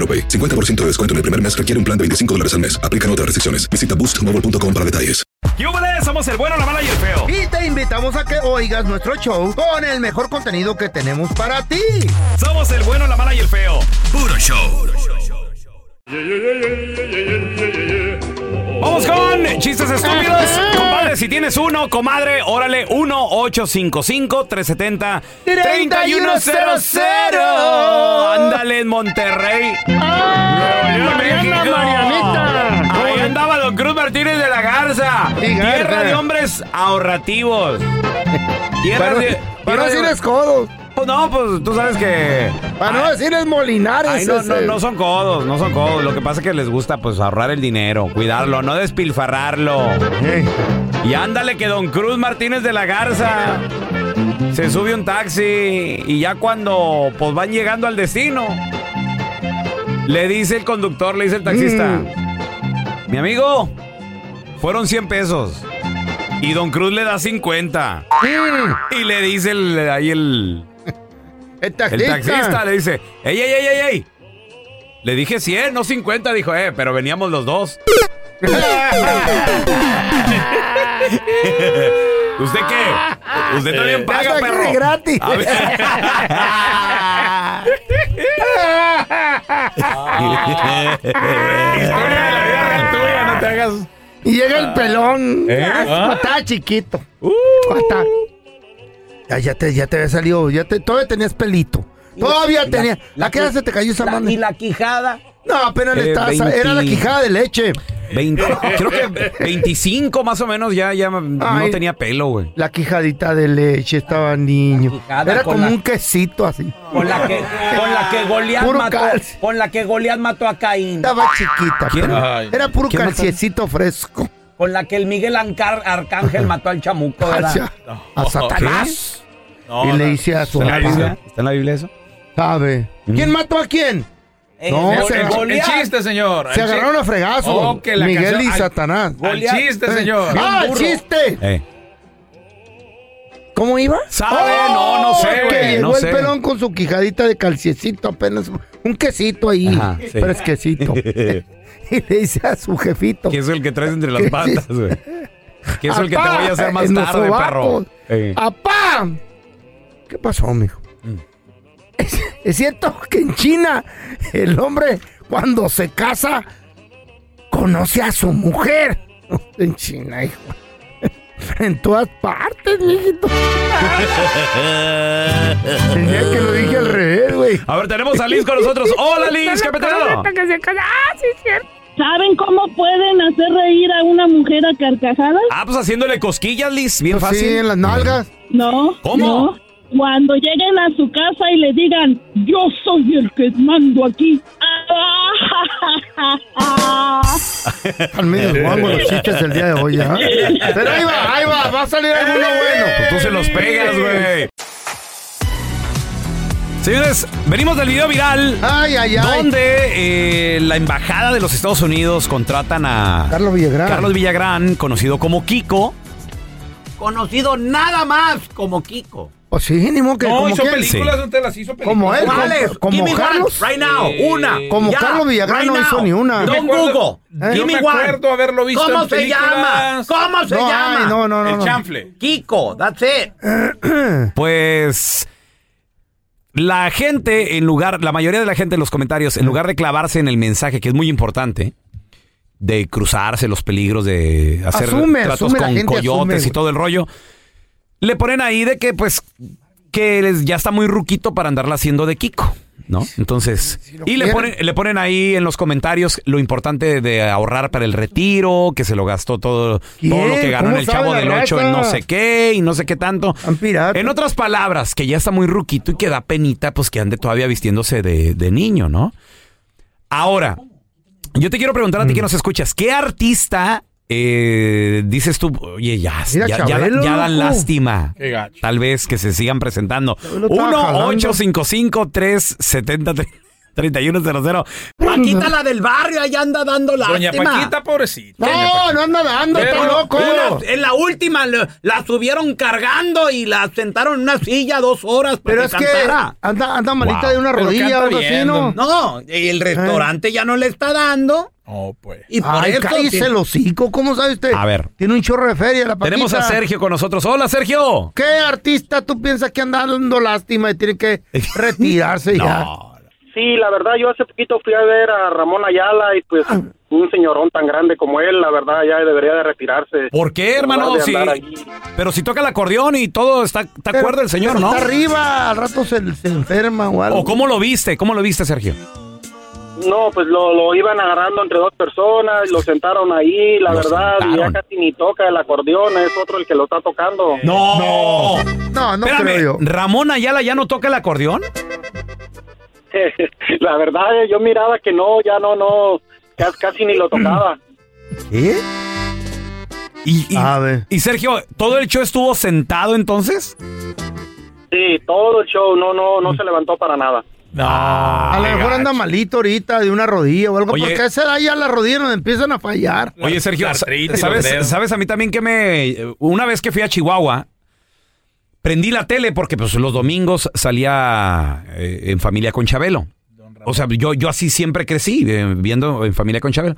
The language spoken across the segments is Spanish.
AroPay. 50% de descuento en el primer mes requiere un plan de 25 dólares al mes. Aplican otras restricciones. Visita boostmobile.com para detalles. ¡Yúbales! Somos el bueno, la mala y el feo. Y te invitamos a que oigas nuestro show con el mejor contenido que tenemos para ti. Somos el bueno, la mala y el feo. Puro show. Vamos con chistes estúpidos. Compadre, si tienes uno, comadre, órale, 1-855-370-3100. Ándale en Monterrey. Nuevo León, México. Ahí andaba Don Cruz Martínez de la Garza. Tierra de hombres ahorrativos. Tierra de. para tierra de- decirles codos. Pues no, pues tú sabes que. Para no decirles molinares. Ay, no, no, ese. no son codos, no son codos. Lo que pasa es que les gusta pues ahorrar el dinero, cuidarlo, no despilfarrarlo. Y ándale que Don Cruz Martínez de la Garza se sube un taxi y ya cuando pues van llegando al destino, le dice el conductor, le dice el taxista, mi amigo, fueron 100 pesos. Y Don Cruz le da 50. Y le dice el, ahí el, El el taxista. taxista le dice, ¡ey, ey, ey, ey, ey! Le dije 100, no 50, dijo, eh, pero veníamos los dos. ¿Usted qué? ¿Usted también paga, Anda perro? gratis. A ver. Historia de la vida real tuya, no te hagas. Y llega el pelón. ¿Eh? Ah, Estaba chiquito. Uh. Está. Ya, ya te, ya te había salido. Ya te, todavía tenías pelito. Todavía tenía. ¿A qué edad se te cayó esa mano? ¿Y la quijada? No, apenas le Eh, estabas. 20. Era la quijada de leche. 20, creo que 25 más o menos ya, ya no tenía pelo, güey. La quijadita de leche estaba niño. Era como la- un quesito así. Con la que, con la que Goliat Puro mató, calcio. con la que Goliat mató a Caín. Estaba chiquita. ¿Quién? pero Ay. Era puro calciecito fresco. Con la que el Miguel Ancar- Arcángel mató al chamuco, ¿verdad? Hacia- a Satanás. y le dice a su ¿Está en la Biblia? ¿Está en la Biblia eso? ¿Sabe? ¿Quién mató a quién? No, el- se- el el chiste, señor. Se agarraron a fregazo. Oh, que la Miguel canción- y al- Satanás. Al chiste, Eh, señor. ¡Ah, el chiste! Eh. ¿Cómo iba? ¿Sabe? No, no sé, que güey, llegó no el sé. pelón con su quijadita de calciecito apenas. Un quesito ahí. Ajá, sí. Fresquecito. y le dice a su jefito. Que es el que traes entre las patas, güey. Que es el que te "Apá, voy a hacer más tarde, perro. Eh. ¡Apá! ¿Qué pasó, mijo? Mm. Es, es cierto que en China el hombre cuando se casa conoce a su mujer. En China, hijo. En todas partes, mijito. Tenía que lo dije al revés, güey. A ver, tenemos a Liz con nosotros. Hola, Liz, ¿qué petado? ¿Saben cómo pueden hacer reír a una mujer a carcajadas? Ah, pues haciéndole cosquillas, Liz. Bien Pues fácil. Sí, en las nalgas. No. ¿Cómo? no. Cuando lleguen a su casa y le digan, yo soy el que mando aquí. Al medio guango los chistes el día de hoy, ¿ah? Pero ahí va, ahí va, va a salir alguno bueno. Pues tú se los pegas, güey. Señores, venimos del video viral. Ay, ay, ay. Donde eh, la embajada de los Estados Unidos contratan a Carlos Villagrán. Carlos Villagrán, conocido como Kiko. Conocido nada más como Kiko. O sí, ni modo que No, como hizo quién. películas, no te las hizo películas. Como él, ¿Cuáles? como, como me one, Carlos. Right now, Eh, una. Como Ya, Carlos Villagrán right no hizo ni una. Don Google. ¿Eh? Yo me acuerdo haberlo visto ¿Cómo en se llama? ¿Cómo se No, llama? ay, no, no, no. El no. chanfle. Kiko, that's it. Pues la gente, en lugar, la mayoría de la gente en los comentarios, en lugar de clavarse en el mensaje, que es muy importante, de cruzarse los peligros de hacer Asume, tratos asume con gente, coyotes asume, y todo el rollo, le ponen ahí de que pues que ya está muy ruquito para andarla haciendo de Kiko. ¿No? Entonces, y le ponen, le ponen ahí en los comentarios lo importante de ahorrar para el retiro, que se lo gastó todo, todo lo que ganó en ¿Cómo el Chavo del 8 en no sé qué y no sé qué tanto. En otras palabras, que ya está muy ruquito y que da penita, pues que ande todavía vistiéndose de, de niño, ¿no? Ahora, yo te quiero preguntar a Mm. ti que nos escuchas, ¿qué artista eh, dices tú, oye, ya, Mira, ya, ya- Chabelo, ya dan lástima? Qué gacho. Tal vez que se sigan presentando. Chabelo estaba jalando. 1-855-370-3100. Paquita, la del barrio, allá anda dando Doña lástima. Paquita, pobrecita. Doña No, Paquita. no anda dando, está loco. Una- en la última la subieron cargando y la sentaron en una silla dos horas para Pero que es que cantara. anda, anda malita Wow. de una rodilla o así, ¿no? No, el restaurante ya no le está dando. Oh, pues. Y por Ay, eso cállese tiene- el hocico, ¿cómo sabe usted? A ver. Tiene un chorro de feria la Paquita. Tenemos a Sergio con nosotros. Hola, Sergio. ¿Qué artista tú piensas que anda dando lástima y tiene que retirarse ya? No. Sí, la verdad, yo hace poquito fui a ver a Ramón Ayala y pues Ah. un señorón tan grande como él, la verdad, ya debería de retirarse. ¿Por qué, hermano? De Si- pero si toca el acordeón y todo, está, está Pero- acuerdo el señor, pero ¿no? Está arriba, al rato se, se enferma o algo. ¿O cómo lo viste? ¿Cómo lo viste, Sergio? No, pues lo, lo iban agarrando entre dos personas, lo sentaron ahí, la Lo verdad, y sentaron. ya casi ni toca el acordeón, es otro el que lo está tocando. No. No, no Espérame, creo yo. ¿Ramón Ayala ya no toca el acordeón? la verdad, yo miraba que no, ya no, no, casi, casi ni lo tocaba. ¿Qué? Y, y- A ver. y Sergio, ¿todo el show estuvo sentado entonces? Sí, todo el show, no, no, no se levantó para nada. No. A lo mejor anda malito ahorita de una rodilla o algo. Oye. porque edad ya las rodillas nos empiezan a fallar. Oye, Sergio, La ¿sabes. ¿sabes a mí también que me... Una vez que fui a Chihuahua, prendí la tele porque pues los domingos salía eh, en familia con Chabelo. O sea, yo, yo así siempre crecí, eh, viendo en familia con Chabelo.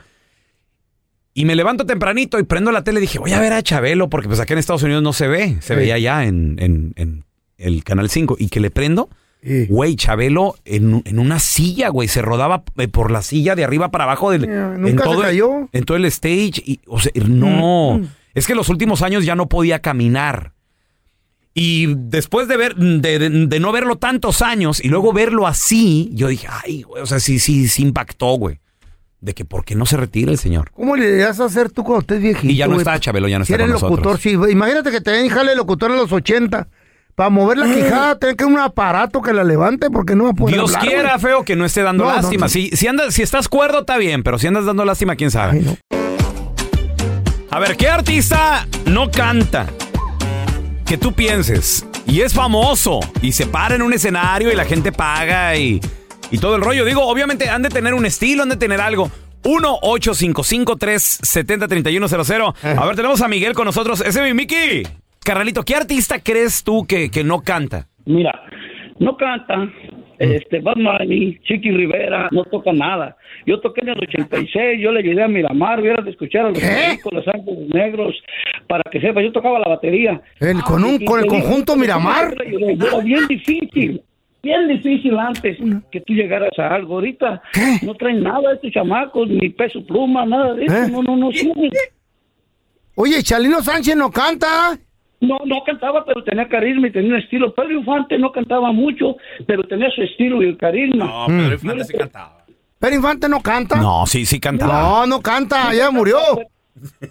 Y me levanto tempranito y prendo la tele y dije, voy a ver a Chabelo porque pues acá en Estados Unidos no se ve. Se Sí. veía ya en, en- en el Canal 5. Y que le prendo, Sí. güey, Chabelo en, en una silla, güey. Se rodaba eh, por la silla de arriba para abajo. Del, en nunca se todo, cayó. Mm, En todo el stage. Y, o sea, no. Es que los últimos años ya no podía caminar. Y después de ver, de, de- de no verlo tantos años y luego verlo así, yo dije, ay, güey, o sea, sí, sí, sí impactó, güey. De que por qué no se retira el señor. ¿Cómo le irás a hacer tú cuando estés viejito? Y ya no güey? está, Chabelo, ya no Si está eres con locutor, nosotros. sí. Imagínate que te den jale locutor a los 80. Para mover la quijada, tener que un aparato que la levante porque no va a poder Dios hablar, quiera, güey. feo, que no esté dando No, lástima. no. Si, si, andas, si estás cuerdo, está bien, pero si andas dando lástima, quién sabe. Ay. A ver, ¿qué artista no canta? Que tú pienses. Y es famoso. Y se para en un escenario y la gente paga y, y todo el rollo. Digo, obviamente han de tener un estilo, han de tener algo. 1-855-370-3100. A ver, tenemos a Miguel con nosotros. Ese es mi Mickey. Carnalito, ¿qué artista crees tú que, que no canta? Mira, no canta. Este, Bad Bunny, Chiqui Rivera, no toca nada. Yo toqué en el 86, yo le ayudé a Miramar, hubiera de escuchar a los con los ángeles negros, para que sepa, yo tocaba la batería. El- con un- con el conjunto Miramar. Era bien difícil, bien difícil antes que tú llegaras a algo. Ahorita ¿Qué? no traen nada estos chamacos, ni peso pluma, nada de eso, ¿Eh? no, no, no sirven. Oye, Chalino Sánchez no canta. No, no cantaba, pero tenía carisma y tenía un estilo. Pedro Infante no cantaba mucho, pero tenía su estilo y el carisma. No, Pedro Infante se cantaba. Pero Infante no canta. No, sí, sí cantaba. No, no canta, ya murió.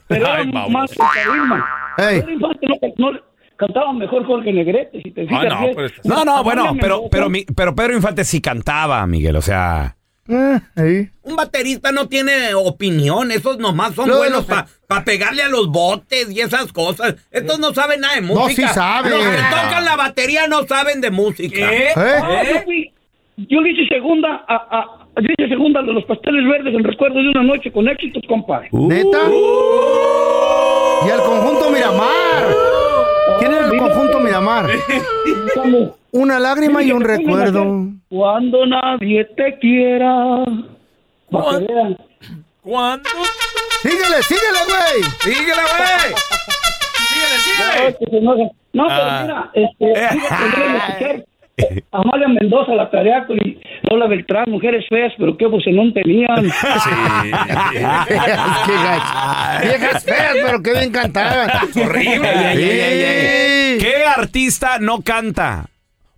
Pero Ay, era más el carisma. Pedro Infante no, no- cantaba mejor Jorge Negrete, si te fijas Ah, no, bien. pero está- No, no, bueno, pero, pero, mi- pero Pedro Infante sí cantaba, Miguel. O sea, Un baterista no tiene opinión, esos nomás son No, buenos no para pegarle a los botes y esas cosas. Estos no saben nada de No, música. sí saben. Los que tocan la batería no saben de música. ¿Eh? Ah, yo, fui- yo le hice segunda a, a- le hice segunda a los pasteles verdes en recuerdo de una noche con éxitos, compadre. ¿Neta? Y al conjunto Miramar. ¿Quién era el conjunto Miramar? Una lágrima y un recuerdo. Cuando nadie te quiera. Vean. ¿Cuándo? Síguele, síguele, güey. Síguele, güey. Síguele, enoja. No, pero Ah. mira, este, eh, Amalia Mendoza, la tarea y Lola Beltrán, mujeres feas, pero qué no tenían. Qué gacho. Viejas feas, pero qué bien cantaban. Horrible. Sí. Ay, ay, ay, ay. ¿Qué artista no canta?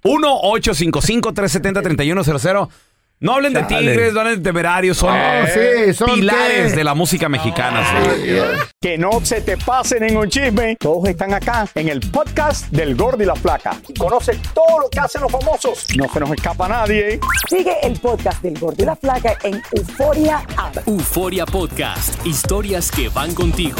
1-855-370-3100. No hablen de tigres, no hablen de temerarios, son, sí, son pilares qué. de la música mexicana. sí. Que no se te pase ningún chisme. Todos están acá en el podcast del Gordi y la Flaca. Y conoce todo lo que hacen los famosos. No se nos escapa nadie. Sigue el podcast del Gordo y la Flaca en Euforia App. Euforia Podcast, historias que van contigo.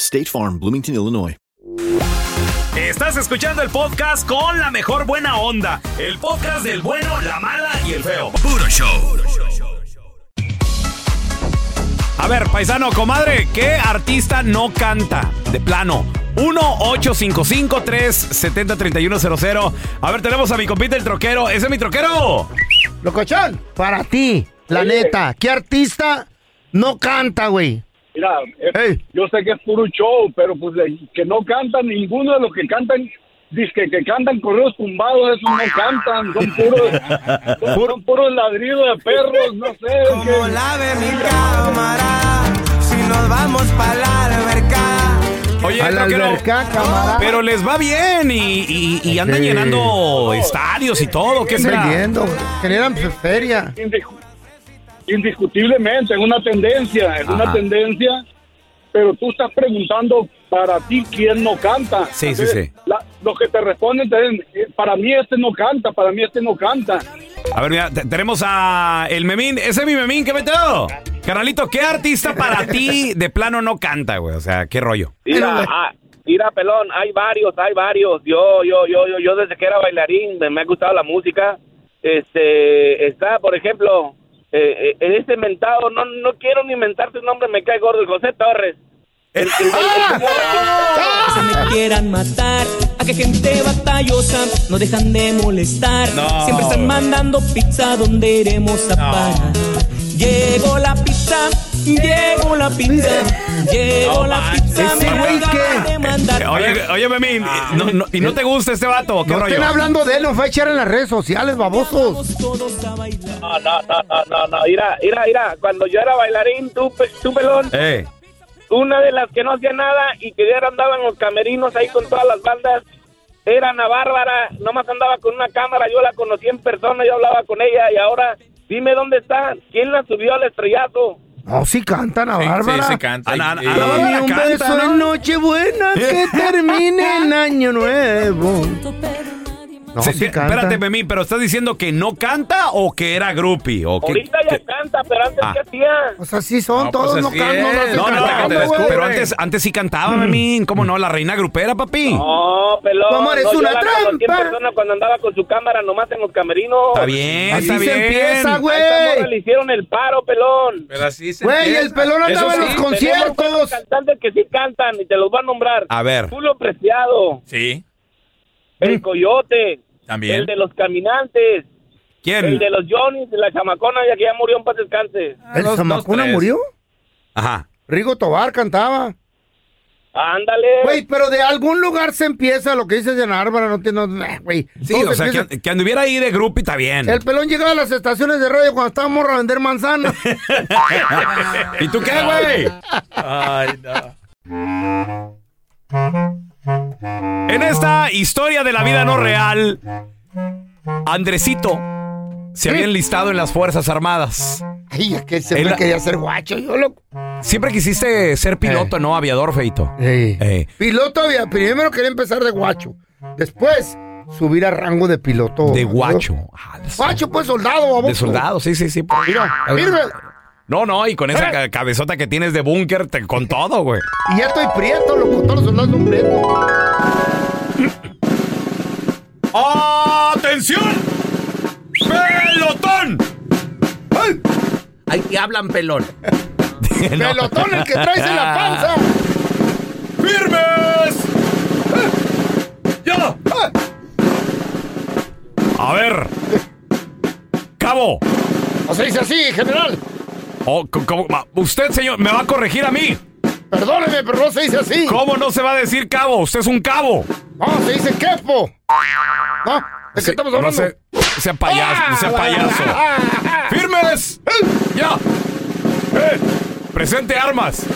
State Farm, Bloomington, Illinois. Estás escuchando el podcast con la mejor buena onda. El podcast del bueno, la mala y el feo. Puro show. A ver, paisano, comadre, ¿qué artista no canta? De plano. 1-855-370-3100. A ver, tenemos a mi compita el troquero. ¿Ese es mi troquero? Locochón, para ti, la neta, ¿qué artista no canta, güey? Mira, eh, yo sé que es puro show, pero pues de- que no cantan, ninguno de los que cantan, dice que, que cantan correos tumbados, esos no cantan, son puros, son, son puros ladridos de perros, no sé. Como la ve mi cámara, si nos vamos para la alberca. Oye, A la camarada. pero les va bien y, y- y andan Sí. llenando estadios y todo. ¿Qué será? Vendiendo, generan feria. Indiscu- indiscutiblemente, es una tendencia, es una tendencia, pero tú estás preguntando para ti quién no canta. Sí, sí, Entonces, sí. la- los que te responden te dicen, eh, para mí este no canta, para mí este no canta. A ver, mira, te- tenemos a el Memín. Ese es mi Memín, ¿qué metido? Carnalito, ¿qué artista para ti de plano no canta, güey? O sea, ¿qué rollo? Mira, ah, mira, pelón, hay varios, hay varios. Yo, yo, yo, yo, yo desde que era bailarín me, me ha gustado la música. Este, está, por ejemplo, eh, eh, en este mentado, no, no quiero ni mentar su nombre, me cae gordo, José Torres. El- el- el- el- Se me quieran matar, a que gente batallosa no dejan de molestar. No. Siempre están mandando pizza donde iremos a parar. Llegó la pizza, llegó la pizza, llegó la pizza. Ese güey que-. Oye, oye, Memín, no- no- ¿y no te gusta este vato? ¿Qué No rollo? estén hablando de él, nos va a echar en las redes sociales, babosos. No, no, no, no, no, no, mira, mira, mira, cuando yo era bailarín, tú, pe- tú pelón, Eh. una de las que no hacía nada y que ya andaba en los camerinos ahí con todas las bandas, era Ana Bárbara, nomás andaba con una cámara, yo la conocí en persona, yo hablaba con ella y ahora Dime dónde están. ¿Quién la subió al estrellato? No, sí cantan a Sí, Bárbara. sí, se canta. Ana- Y- Ana- y- Bárbara Dame un canta, beso ¿no? en Nochebuena que termine en Año Nuevo. No, Sí, sí canta. espérate, Memín, pero ¿estás diciendo que no canta o que era groupie? O que, Ahorita ya que- canta, pero antes Ah. ¿qué hacía? Pues así son, No, pues todos no así cantan. No, nacen No, no, cantando, pero, antes, antes sí cantaba, Memín. ¿Cómo no? La reina grupera, papi. No, pelón. Tu amor es no, una trampa. persona cuando andaba con su cámara nomás en los camerinos. Está bien, Así está se bien. empieza, güey. le hicieron el paro, pelón. Pero así se Güey, empieza. el pelón andaba Eso en sí, los conciertos. cantantes que sí cantan y te los voy a nombrar. A ver. Julio Preciado, Sí, el Coyote, también. el de los Caminantes, el ¿Quién? de los Johnny's, la chamacona ya que ya murió en paz descanse. ¿El dos, Zamacona dos, tres. murió? Ajá. Rigo Tobar cantaba. Ándale. Güey, pero de algún lugar se empieza lo que dices de Bárbara, no tiene... no, Güey. Sí, o se sea, que, que anduviera ahí de groupie está bien. El pelón llegaba a las estaciones de radio cuando estábamos a vender manzanas. ¿Y tú qué, güey? Ay, no. En esta historia de la vida no real, Andresito se había enlistado en las Fuerzas Armadas. Ay, es que siempre quería ser guacho, yo lo... Siempre quisiste ser piloto, ¿no? Aviador, Feito. Eh. Piloto primero quería empezar de guacho. Después, subir a rango de piloto. De guacho. Guacho, pues soldado, baboso. De soldado, sí, sí, sí. Mira, mira. No, no, y con esa ca- cabezota que tienes de búnker, te- con todo, güey. Y ya estoy prieto, loco, todos los soldados son prietos. ¡Atención! ¡Pelotón! Ahí te hablan pelón. Pelotón el que traes en la panza. ¡Firmes! ¡Ya! A ver. Cabo. O se dice así, general. Oh, ¿cómo? Usted, señor, me va a corregir a mí. Perdóneme, pero no se dice así. ¿Cómo no se va a decir cabo? Usted es un cabo. No, se dice quepo. ¿No? ¿De qué Sí, estamos no hablando? sea, sea payaso, no sea payaso. ¡Firmes! ¡Ya! Eh, ¡Presente armas!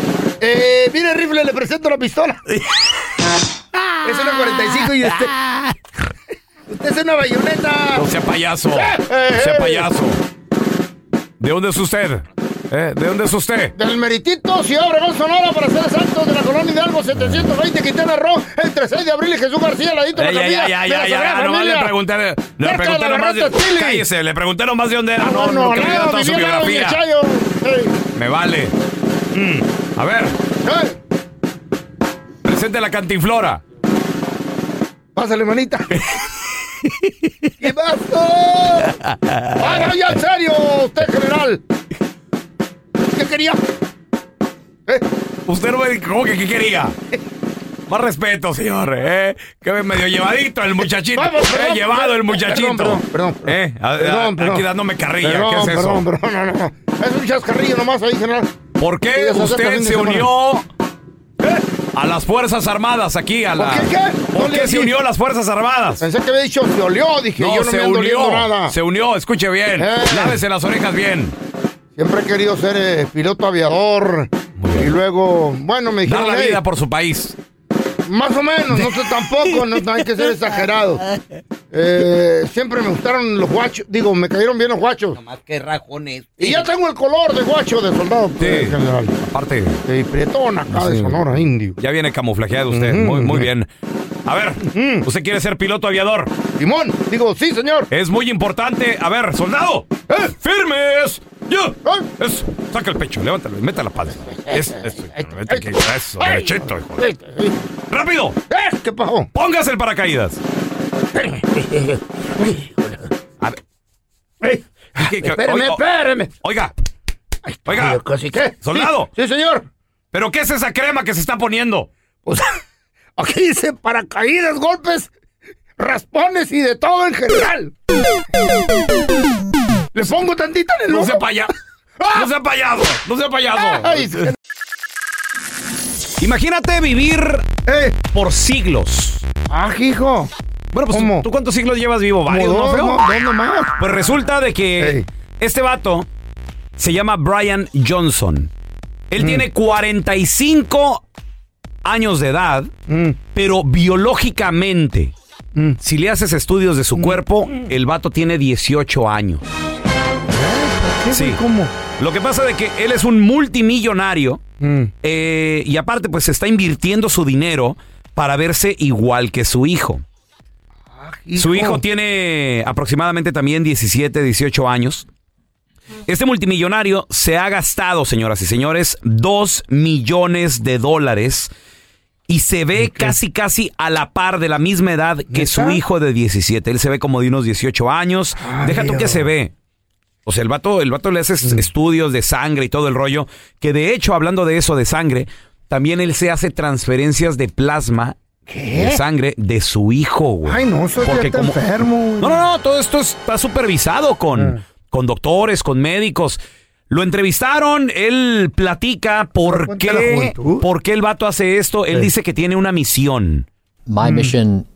Eh, mire, rifle, le presento la pistola. es una 45 y usted. Usted es una bayoneta. No sea payaso. Eh, No sea eh. payaso. ¿De dónde es usted? ¿Eh? ¿De dónde es usted? Del meritito, Ciudad Obregón, Sonora, para ser exactos, de la colonia Hidalgo 720, Quintana Roo, entre 6 de abril y Jesús García, ladito de la ya, ya, ya, ya, ya, nomás le pregunté, le Cerca pregunté nomás de, cállese, le pregunté nomás de dónde era, no, Ah, no, no, diera no, toda su biografía. Chayo. Ey. Me vale. Mm, A ver, Eh, presente la cantinflora. Pásale, manita. ¿Qué pasó? ¡Ah, no, ya, en serio, usted, general! ¿Qué quería? ¿Eh? Usted no me dijo ¿cómo que qué quería. Más respeto, señor, ¿eh? Que medio llevadito el muchachito. Vamos, eh, perdón, llevado perdón, el muchachito. perdón, perdón, perdón. Eh, a- Perdón, perdón. Aquí dándome carrilla. Perdón, ¿Qué es eso? Perdón, perdón, no, no. Es un chascarrillo nomás ahí, general. ¿Por qué usted se unió eh, a las Fuerzas Armadas aquí? A la... ¿Por qué qué? ¿Por qué se unió a las Fuerzas Armadas? Pensé que había dicho se olió, dije, No, yo no se me unió. nada. Se unió, escuche bien. Eh. Lávese las orejas bien. Siempre he querido ser eh, piloto aviador. Y luego, bueno, me Dar dijeron, la "Hey, vida por su país. más o menos, no sé tampoco, no, no hay que ser exagerado. Eh, siempre me gustaron los guachos, digo, me cayeron bien los guachos. Más que rajones. Y ya tengo el color de guacho de soldado pues, general. Aparte, Sí, prietón acá de Sí. Sonora, indio. ya viene camuflajeado usted. Muy bien. A ver, ¿usted quiere ser piloto aviador? Simón, digo, sí, señor. Es muy importante. A ver, soldado. ¿Eh? ¡Firmes! ¡Ya! Eso. Saca el pecho, levántalo, meta la panza. Es, eso, vete aquí, eso, derechito, hijo. ¡Rápido! ¿Eh? ¿Qué pasó? ¡Póngase el paracaídas! A ver. ¿Qué- qué- Espéreme, oiga, espéreme. Oiga, oiga, Casi qué. soldado. Sí, sí, señor. ¿pero qué es esa crema que se está poniendo? Pues, aquí dice paracaídas, golpes, raspones y de todo en general. Le pongo tantita en el No ojo. sea payaso. No sea payaso. No sea payaso. Ay, sí. Imagínate vivir Eh, por siglos. ah, hijo. Bueno, pues ¿Cómo? ¿tú cuántos siglos llevas vivo? Varios, ¿no, feo? no, dos nomás. Pues resulta de que Ey. este vato se llama Brian Johnson. Él Mm. tiene 45 años de edad, Mm, pero biológicamente, mm. si le haces estudios de su cuerpo, el vato tiene 18 años. Sí. güey? ¿Cómo? Lo que pasa de que él es un multimillonario eh, y aparte pues está invirtiendo su dinero para verse igual que su hijo. Su hijo tiene aproximadamente también 17, 18 años. Este multimillonario se ha gastado, señoras y señores, 2 millones de dólares y se ve casi, casi a la par de la misma edad que su hijo de 17. Él se ve como de unos 18 años. Deja tú que se ve. O sea, el vato, el vato le hace Mm. estudios de sangre y todo el rollo. Que de hecho, hablando de eso, de sangre, también él se hace transferencias de plasma de sangre de su hijo, güey. Ay, no, soy Porque como- enfermo. No, no, no, todo esto está supervisado con, Ah. con doctores, con médicos. Lo entrevistaron, él platica por qué, por qué el vato hace esto. Él Sí. dice que tiene una misión. My mission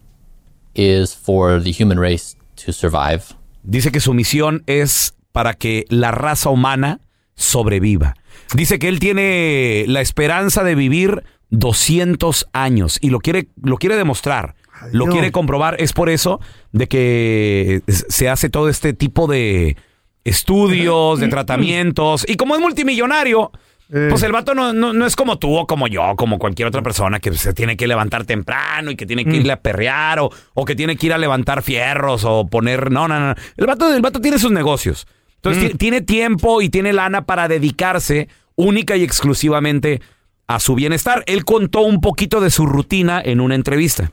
is for the human race to survive. Dice que su misión es para que la raza humana sobreviva. Dice que él tiene la esperanza de vivir 200 años y lo quiere, lo quiere demostrar, lo Dios. quiere comprobar. Es por eso de que se hace todo este tipo de estudios, de tratamientos. Y como es multimillonario, pues el vato no, no- no es como tú o como yo, como cualquier otra persona que se tiene que levantar temprano y que tiene que irle a perrear o, o que tiene que ir a levantar fierros o poner... No, no, no. El vato, el vato tiene sus negocios. Entonces ti- tiene tiempo y tiene lana para dedicarse única y exclusivamente a su bienestar. Él contó un poquito de su rutina en una entrevista.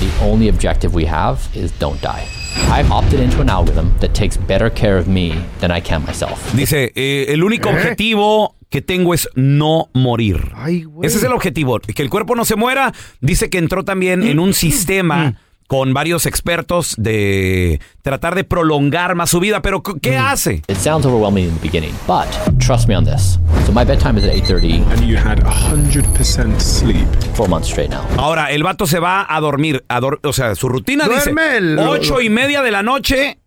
The only objective we have is don't die. I've opted into an algorithm that takes better care of me than I can myself. Dice, eh, el único objetivo que tengo es no morir. Ese es el objetivo, que el cuerpo no se muera. Dice que entró también en un sistema con varios expertos de tratar de prolongar más su vida, pero ¿qué hace? It sounds overwhelming in the beginning, but trust me on this. So my bedtime is at 8:30. And you had 100% sleep. Four months straight now. Ahora, el vato se va a dormir, a dor- o sea, su rutina Duerme dice el- ocho y media de la noche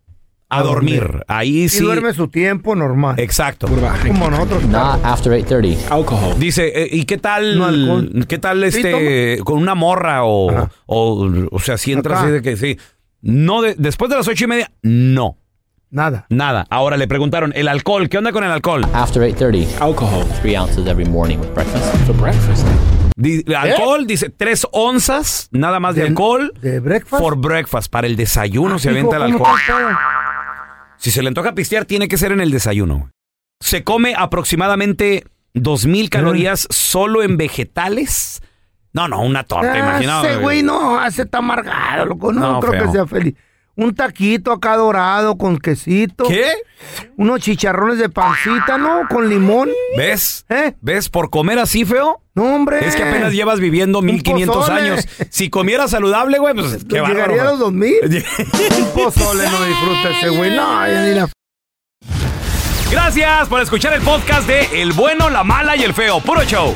a, dormir. Ahí Y sí. duerme su tiempo normal. Exacto. Como nosotros. Not after 8:30. Alcohol. Dice, eh, ¿y qué tal? ¿Qué tal este con una morra o, o, o sea, si entras Acá. de que sí. No, de- después de las ocho y media, no. Nada. Nada. Ahora le preguntaron, ¿el alcohol? ¿Qué onda con el alcohol? After 8:30. Alcohol. 3 ounces every morning with breakfast. For breakfast. Di- alcohol, dice, tres onzas, nada más de, alcohol. ¿De breakfast? For breakfast. Para el desayuno se Hijo, avienta el ¿cómo alcohol. está el pedo? Si se le antoja pistear, tiene que ser en el desayuno. Se come aproximadamente 2000 calorías solo en vegetales. No, no, una torta, Ah, imagínate. Ese güey no, hace está amargado, loco. No, No, creo feo. que sea feliz. Un taquito acá dorado con quesito. ¿Qué? Unos chicharrones de pancita, ¿no? Con limón. ¿Ves? ¿Ves? Por comer así feo. No, hombre. Es que apenas llevas viviendo 1500 pozole. años. Si comieras saludable, güey, pues qué bárbaro. Llegaría a los güey. 2000. Un pozole no disfruta ese güey. No, ya ni la... Gracias por escuchar el podcast de El bueno, la mala y el feo. Puro show.